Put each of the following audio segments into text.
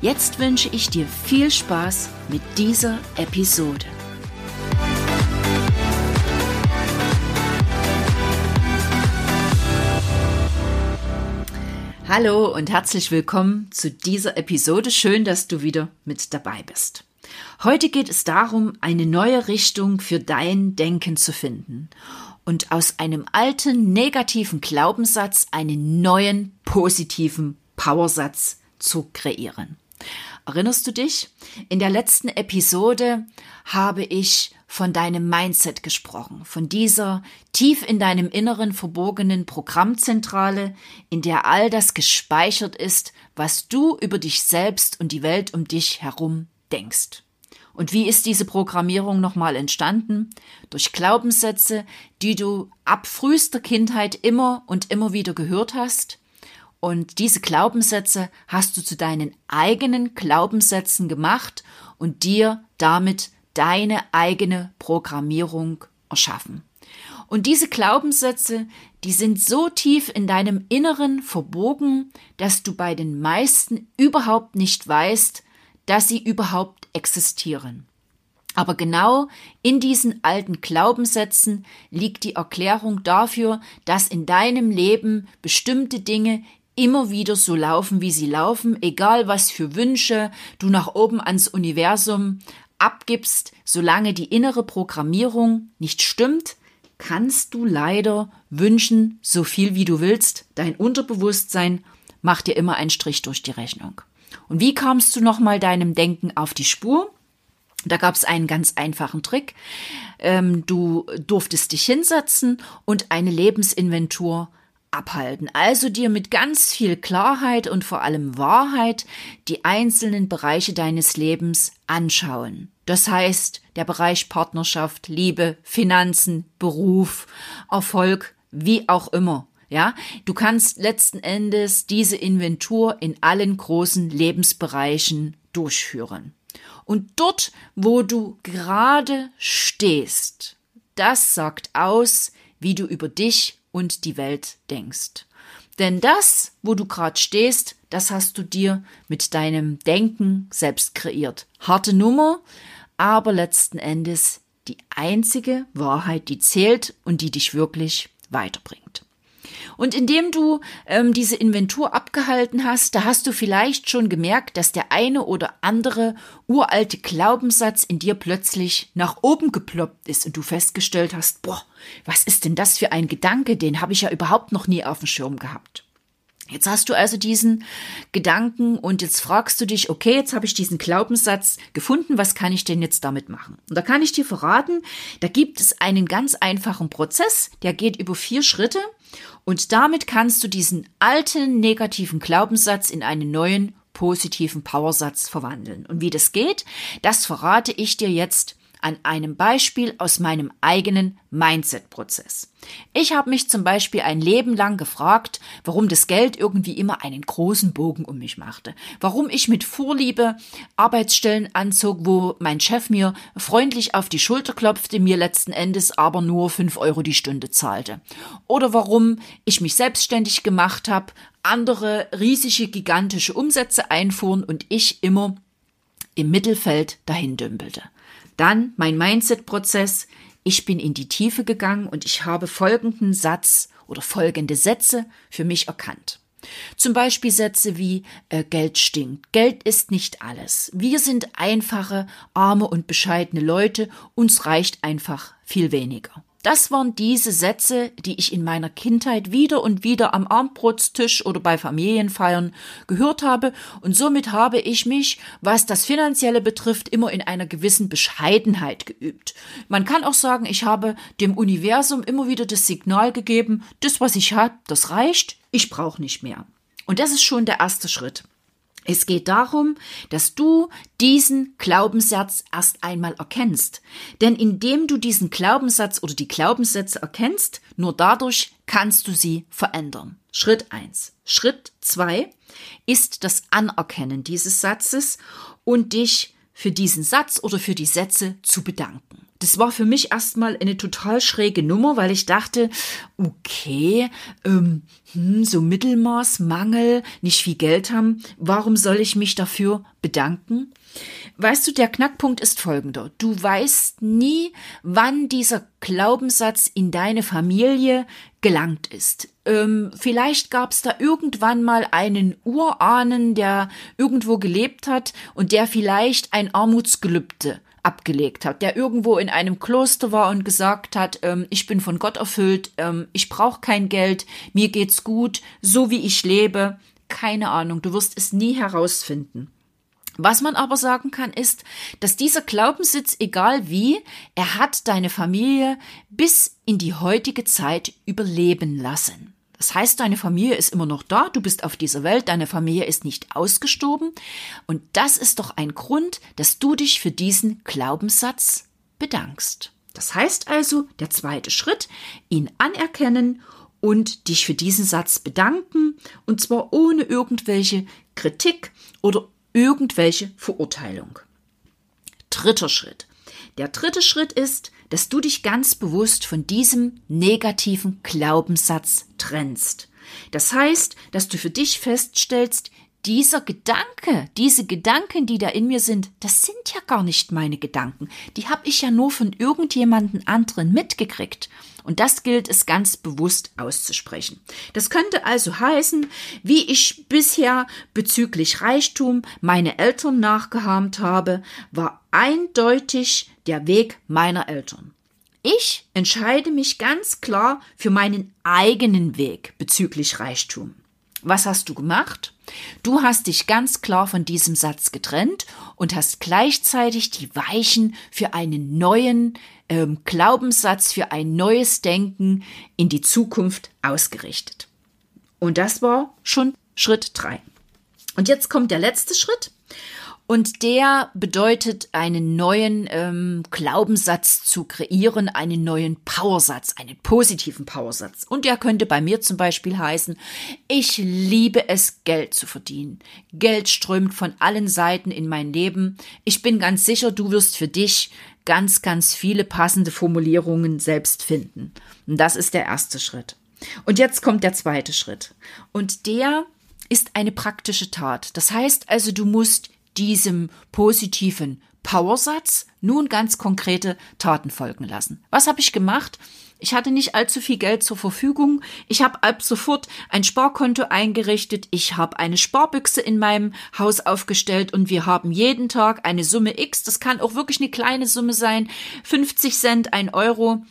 Jetzt wünsche ich dir viel Spaß mit dieser Episode. Hallo und herzlich willkommen zu dieser Episode. Schön, dass du wieder mit dabei bist. Heute geht es darum, eine neue Richtung für dein Denken zu finden und aus einem alten negativen Glaubenssatz einen neuen positiven Powersatz zu kreieren. Erinnerst du dich? In der letzten Episode habe ich von deinem Mindset gesprochen, von dieser tief in deinem Inneren verborgenen Programmzentrale, in der all das gespeichert ist, was du über dich selbst und die Welt um dich herum denkst. Und wie ist diese Programmierung nochmal entstanden? Durch Glaubenssätze, die du ab frühester Kindheit immer und immer wieder gehört hast. Und diese Glaubenssätze hast du zu deinen eigenen Glaubenssätzen gemacht und dir damit deine eigene Programmierung erschaffen. Und diese Glaubenssätze, die sind so tief in deinem Inneren verbogen, dass du bei den meisten überhaupt nicht weißt, dass sie überhaupt existieren. Aber genau in diesen alten Glaubenssätzen liegt die Erklärung dafür, dass in deinem Leben bestimmte Dinge immer wieder so laufen, wie sie laufen, egal was für Wünsche du nach oben ans Universum abgibst, solange die innere Programmierung nicht stimmt, kannst du leider wünschen, so viel wie du willst, dein Unterbewusstsein macht dir immer einen Strich durch die Rechnung. Und wie kamst du nochmal deinem Denken auf die Spur? Da gab es einen ganz einfachen Trick. Ähm, du durftest dich hinsetzen und eine Lebensinventur abhalten. Also dir mit ganz viel Klarheit und vor allem Wahrheit die einzelnen Bereiche deines Lebens anschauen. Das heißt, der Bereich Partnerschaft, Liebe, Finanzen, Beruf, Erfolg, wie auch immer. Ja, du kannst letzten Endes diese Inventur in allen großen Lebensbereichen durchführen. Und dort, wo du gerade stehst, das sagt aus, wie du über dich und die Welt denkst. Denn das, wo du gerade stehst, das hast du dir mit deinem Denken selbst kreiert. Harte Nummer, aber letzten Endes die einzige Wahrheit, die zählt und die dich wirklich weiterbringt. Und indem du ähm, diese Inventur abgehalten hast, da hast du vielleicht schon gemerkt, dass der eine oder andere uralte Glaubenssatz in dir plötzlich nach oben geploppt ist und du festgestellt hast, boah, was ist denn das für ein Gedanke, den habe ich ja überhaupt noch nie auf dem Schirm gehabt. Jetzt hast du also diesen Gedanken und jetzt fragst du dich, okay, jetzt habe ich diesen Glaubenssatz gefunden, was kann ich denn jetzt damit machen? Und da kann ich dir verraten, da gibt es einen ganz einfachen Prozess, der geht über vier Schritte und damit kannst du diesen alten negativen Glaubenssatz in einen neuen positiven Powersatz verwandeln. Und wie das geht, das verrate ich dir jetzt an einem Beispiel aus meinem eigenen Mindset-Prozess. Ich habe mich zum Beispiel ein Leben lang gefragt, warum das Geld irgendwie immer einen großen Bogen um mich machte. Warum ich mit Vorliebe Arbeitsstellen anzog, wo mein Chef mir freundlich auf die Schulter klopfte, mir letzten Endes aber nur fünf Euro die Stunde zahlte. Oder warum ich mich selbstständig gemacht habe, andere riesige, gigantische Umsätze einfuhren und ich immer im Mittelfeld dahin dümpelte. Dann mein Mindset-Prozess. Ich bin in die Tiefe gegangen und ich habe folgenden Satz oder folgende Sätze für mich erkannt. Zum Beispiel Sätze wie äh, Geld stinkt, Geld ist nicht alles. Wir sind einfache, arme und bescheidene Leute, uns reicht einfach viel weniger. Das waren diese Sätze, die ich in meiner Kindheit wieder und wieder am Armbrotstisch oder bei Familienfeiern gehört habe, und somit habe ich mich, was das Finanzielle betrifft, immer in einer gewissen Bescheidenheit geübt. Man kann auch sagen, ich habe dem Universum immer wieder das Signal gegeben, das, was ich habe, das reicht, ich brauche nicht mehr. Und das ist schon der erste Schritt. Es geht darum, dass du diesen Glaubenssatz erst einmal erkennst. Denn indem du diesen Glaubenssatz oder die Glaubenssätze erkennst, nur dadurch kannst du sie verändern. Schritt eins. Schritt zwei ist das Anerkennen dieses Satzes und dich für diesen Satz oder für die Sätze zu bedanken. Das war für mich erstmal eine total schräge Nummer, weil ich dachte, okay, ähm, hm, so Mittelmaß, Mangel, nicht viel Geld haben, warum soll ich mich dafür bedanken? Weißt du, der Knackpunkt ist folgender. Du weißt nie, wann dieser Glaubenssatz in deine Familie gelangt ist. Ähm, vielleicht gab es da irgendwann mal einen Urahnen, der irgendwo gelebt hat und der vielleicht ein Armutsgelübde abgelegt hat, der irgendwo in einem Kloster war und gesagt hat, ähm, ich bin von Gott erfüllt, ähm, ich brauche kein Geld, mir geht's gut, so wie ich lebe. Keine Ahnung, du wirst es nie herausfinden. Was man aber sagen kann, ist, dass dieser Glaubenssitz, egal wie, er hat deine Familie bis in die heutige Zeit überleben lassen. Das heißt, deine Familie ist immer noch da, du bist auf dieser Welt, deine Familie ist nicht ausgestorben. Und das ist doch ein Grund, dass du dich für diesen Glaubenssatz bedankst. Das heißt also, der zweite Schritt, ihn anerkennen und dich für diesen Satz bedanken, und zwar ohne irgendwelche Kritik oder irgendwelche Verurteilung. Dritter Schritt. Der dritte Schritt ist, dass du dich ganz bewusst von diesem negativen Glaubenssatz trennst. Das heißt, dass du für dich feststellst, dieser Gedanke, diese Gedanken, die da in mir sind, das sind ja gar nicht meine Gedanken. Die habe ich ja nur von irgendjemanden anderen mitgekriegt. Und das gilt es ganz bewusst auszusprechen. Das könnte also heißen, wie ich bisher bezüglich Reichtum meine Eltern nachgeahmt habe, war eindeutig der Weg meiner Eltern. Ich entscheide mich ganz klar für meinen eigenen Weg bezüglich Reichtum. Was hast du gemacht? Du hast dich ganz klar von diesem Satz getrennt und hast gleichzeitig die Weichen für einen neuen ähm, Glaubenssatz, für ein neues Denken in die Zukunft ausgerichtet. Und das war schon Schritt drei. Und jetzt kommt der letzte Schritt. Und der bedeutet, einen neuen ähm, Glaubenssatz zu kreieren, einen neuen Powersatz, einen positiven Powersatz. Und der könnte bei mir zum Beispiel heißen, ich liebe es, Geld zu verdienen. Geld strömt von allen Seiten in mein Leben. Ich bin ganz sicher, du wirst für dich ganz, ganz viele passende Formulierungen selbst finden. Und das ist der erste Schritt. Und jetzt kommt der zweite Schritt. Und der ist eine praktische Tat. Das heißt also, du musst diesem positiven Powersatz nun ganz konkrete Taten folgen lassen. Was habe ich gemacht? Ich hatte nicht allzu viel Geld zur Verfügung. Ich habe ab sofort ein Sparkonto eingerichtet. Ich habe eine Sparbüchse in meinem Haus aufgestellt und wir haben jeden Tag eine Summe X. Das kann auch wirklich eine kleine Summe sein. 50 Cent, ein Euro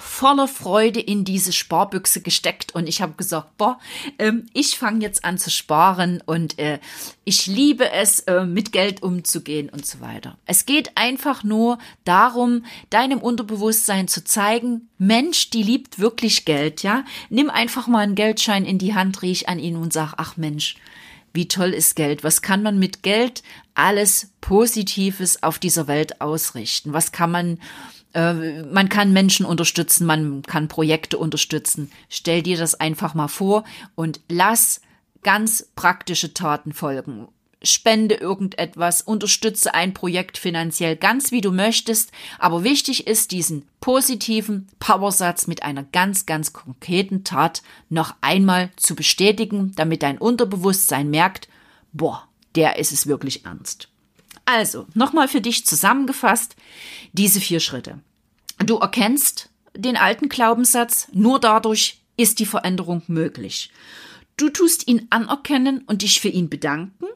voller Freude in diese Sparbüchse gesteckt und ich habe gesagt, boah, ähm, ich fange jetzt an zu sparen und äh, ich liebe es, äh, mit Geld umzugehen und so weiter. Es geht einfach nur darum, deinem Unterbewusstsein zu zeigen, Mensch, die liebt wirklich Geld, ja. Nimm einfach mal einen Geldschein in die Hand, riech an ihn und sag, ach Mensch, wie toll ist Geld? Was kann man mit Geld alles Positives auf dieser Welt ausrichten? Was kann man man kann Menschen unterstützen, man kann Projekte unterstützen. Stell dir das einfach mal vor und lass ganz praktische Taten folgen. Spende irgendetwas, unterstütze ein Projekt finanziell, ganz wie du möchtest. Aber wichtig ist, diesen positiven Powersatz mit einer ganz, ganz konkreten Tat noch einmal zu bestätigen, damit dein Unterbewusstsein merkt, boah, der ist es wirklich ernst. Also, nochmal für dich zusammengefasst, diese vier Schritte. Du erkennst den alten Glaubenssatz, nur dadurch ist die Veränderung möglich. Du tust ihn anerkennen und dich für ihn bedanken.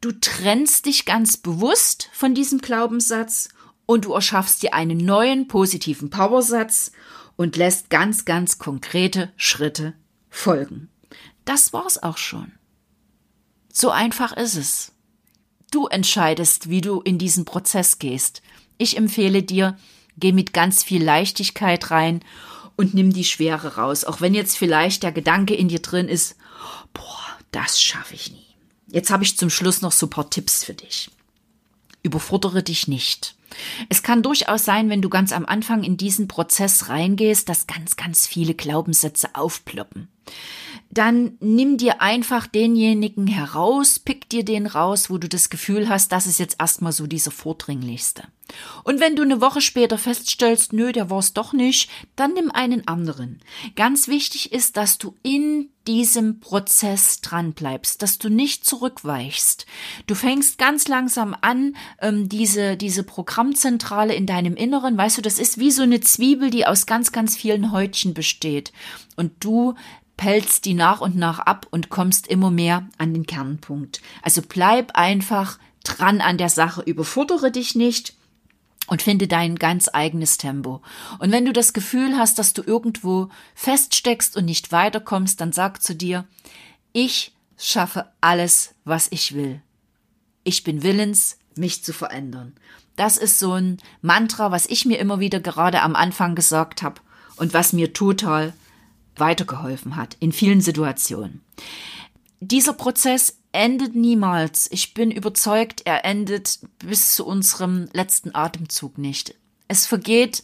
Du trennst dich ganz bewusst von diesem Glaubenssatz und du erschaffst dir einen neuen positiven Powersatz und lässt ganz, ganz konkrete Schritte folgen. Das war's auch schon. So einfach ist es. Du entscheidest, wie du in diesen Prozess gehst. Ich empfehle dir, geh mit ganz viel Leichtigkeit rein und nimm die Schwere raus. Auch wenn jetzt vielleicht der Gedanke in dir drin ist, boah, das schaffe ich nie. Jetzt habe ich zum Schluss noch so paar Tipps für dich. Überfordere dich nicht. Es kann durchaus sein, wenn du ganz am Anfang in diesen Prozess reingehst, dass ganz, ganz viele Glaubenssätze aufploppen dann nimm dir einfach denjenigen heraus, pick dir den raus, wo du das Gefühl hast, das ist jetzt erstmal so dieser vordringlichste. Und wenn du eine Woche später feststellst, nö, der war's doch nicht, dann nimm einen anderen. Ganz wichtig ist, dass du in diesem Prozess dran bleibst, dass du nicht zurückweichst. Du fängst ganz langsam an, ähm, diese, diese Programmzentrale in deinem Inneren, weißt du, das ist wie so eine Zwiebel, die aus ganz, ganz vielen Häutchen besteht. Und du pelzt die nach und nach ab und kommst immer mehr an den Kernpunkt. Also bleib einfach dran an der Sache, überfordere dich nicht und finde dein ganz eigenes Tempo. Und wenn du das Gefühl hast, dass du irgendwo feststeckst und nicht weiterkommst, dann sag zu dir, ich schaffe alles, was ich will. Ich bin willens, mich zu verändern. Das ist so ein Mantra, was ich mir immer wieder gerade am Anfang gesagt habe und was mir total weitergeholfen hat in vielen Situationen. Dieser Prozess endet niemals. Ich bin überzeugt, er endet bis zu unserem letzten Atemzug nicht. Es vergeht,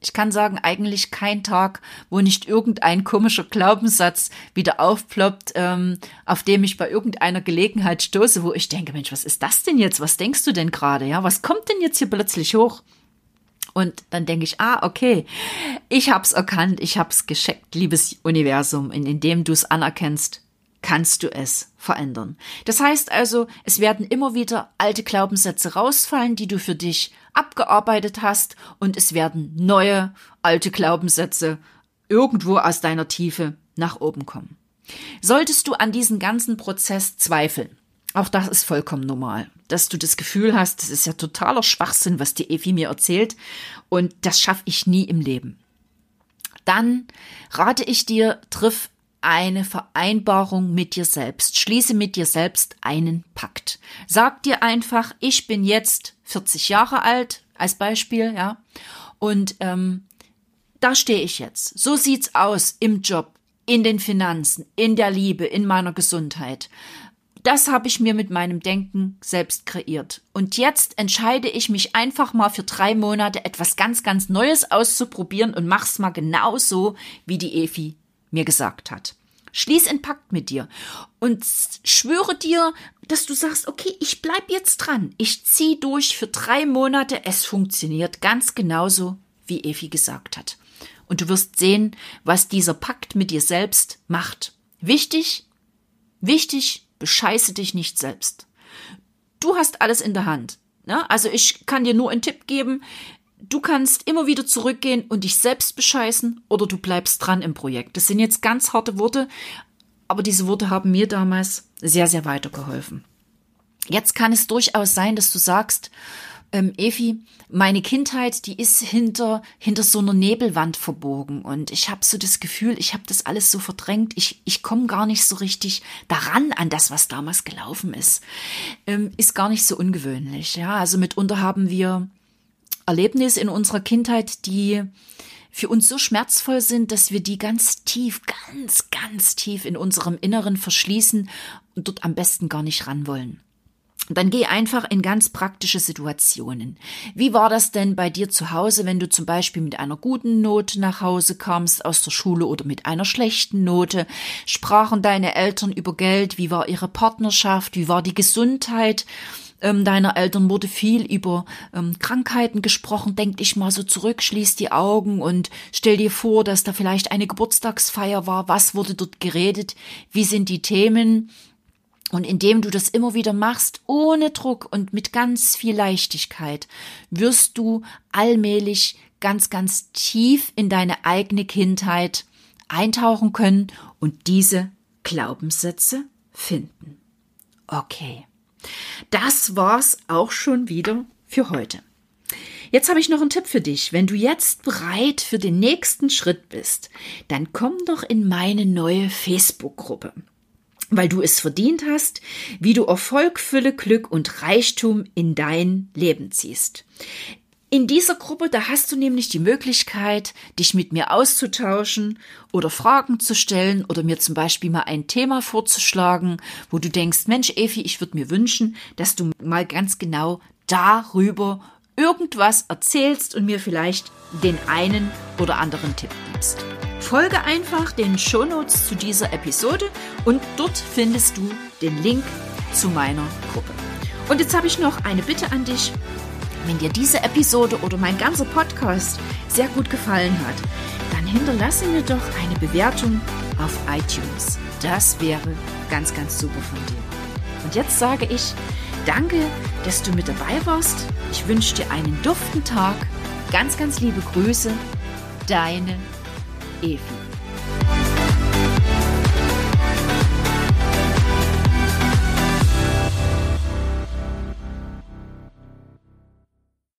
ich kann sagen, eigentlich kein Tag, wo nicht irgendein komischer Glaubenssatz wieder aufploppt, ähm, auf dem ich bei irgendeiner Gelegenheit stoße, wo ich denke, Mensch, was ist das denn jetzt? Was denkst du denn gerade? Ja, was kommt denn jetzt hier plötzlich hoch? Und dann denke ich, ah, okay, ich hab's erkannt, ich hab's gescheckt, liebes Universum, indem du es anerkennst, kannst du es verändern. Das heißt also, es werden immer wieder alte Glaubenssätze rausfallen, die du für dich abgearbeitet hast, und es werden neue alte Glaubenssätze irgendwo aus deiner Tiefe nach oben kommen. Solltest du an diesem ganzen Prozess zweifeln, auch das ist vollkommen normal, dass du das Gefühl hast, das ist ja totaler Schwachsinn, was die Evi mir erzählt und das schaffe ich nie im Leben. Dann rate ich dir, triff eine Vereinbarung mit dir selbst. Schließe mit dir selbst einen Pakt. Sag dir einfach, ich bin jetzt 40 Jahre alt, als Beispiel, ja, und ähm, da stehe ich jetzt. So sieht's aus im Job, in den Finanzen, in der Liebe, in meiner Gesundheit. Das habe ich mir mit meinem Denken selbst kreiert. Und jetzt entscheide ich mich einfach mal für drei Monate etwas ganz, ganz Neues auszuprobieren und mach's mal genauso, wie die Efi mir gesagt hat. Schließ einen Pakt mit dir und schwöre dir, dass du sagst, okay, ich bleib jetzt dran. Ich zieh durch für drei Monate. Es funktioniert ganz genauso, wie Efi gesagt hat. Und du wirst sehen, was dieser Pakt mit dir selbst macht. Wichtig, wichtig, bescheiße dich nicht selbst. Du hast alles in der Hand. Ne? Also ich kann dir nur einen Tipp geben. Du kannst immer wieder zurückgehen und dich selbst bescheißen oder du bleibst dran im Projekt. Das sind jetzt ganz harte Worte, aber diese Worte haben mir damals sehr, sehr weitergeholfen. Jetzt kann es durchaus sein, dass du sagst, ähm, Evi, meine Kindheit, die ist hinter, hinter so einer Nebelwand verborgen und ich habe so das Gefühl, ich habe das alles so verdrängt, ich, ich komme gar nicht so richtig daran an das, was damals gelaufen ist. Ähm, ist gar nicht so ungewöhnlich, ja. Also mitunter haben wir Erlebnisse in unserer Kindheit, die für uns so schmerzvoll sind, dass wir die ganz tief, ganz, ganz tief in unserem Inneren verschließen und dort am besten gar nicht ran wollen. Dann geh einfach in ganz praktische Situationen. Wie war das denn bei dir zu Hause, wenn du zum Beispiel mit einer guten Note nach Hause kamst aus der Schule oder mit einer schlechten Note? Sprachen deine Eltern über Geld? Wie war ihre Partnerschaft? Wie war die Gesundheit? Ähm, deiner Eltern wurde viel über ähm, Krankheiten gesprochen. Denk dich mal so zurück, schließ die Augen und stell dir vor, dass da vielleicht eine Geburtstagsfeier war. Was wurde dort geredet? Wie sind die Themen? Und indem du das immer wieder machst, ohne Druck und mit ganz viel Leichtigkeit, wirst du allmählich ganz, ganz tief in deine eigene Kindheit eintauchen können und diese Glaubenssätze finden. Okay. Das war's auch schon wieder für heute. Jetzt habe ich noch einen Tipp für dich. Wenn du jetzt bereit für den nächsten Schritt bist, dann komm doch in meine neue Facebook-Gruppe weil du es verdient hast, wie du Erfolg, Fülle, Glück und Reichtum in dein Leben ziehst. In dieser Gruppe, da hast du nämlich die Möglichkeit, dich mit mir auszutauschen oder Fragen zu stellen oder mir zum Beispiel mal ein Thema vorzuschlagen, wo du denkst, Mensch, Evi, ich würde mir wünschen, dass du mal ganz genau darüber irgendwas erzählst und mir vielleicht den einen oder anderen Tipp gibst. Folge einfach den Shownotes zu dieser Episode und dort findest du den Link zu meiner Gruppe. Und jetzt habe ich noch eine Bitte an dich. Wenn dir diese Episode oder mein ganzer Podcast sehr gut gefallen hat, dann hinterlasse mir doch eine Bewertung auf iTunes. Das wäre ganz, ganz super von dir. Und jetzt sage ich danke, dass du mit dabei warst. Ich wünsche dir einen duften Tag. Ganz, ganz liebe Grüße. Deine Evi.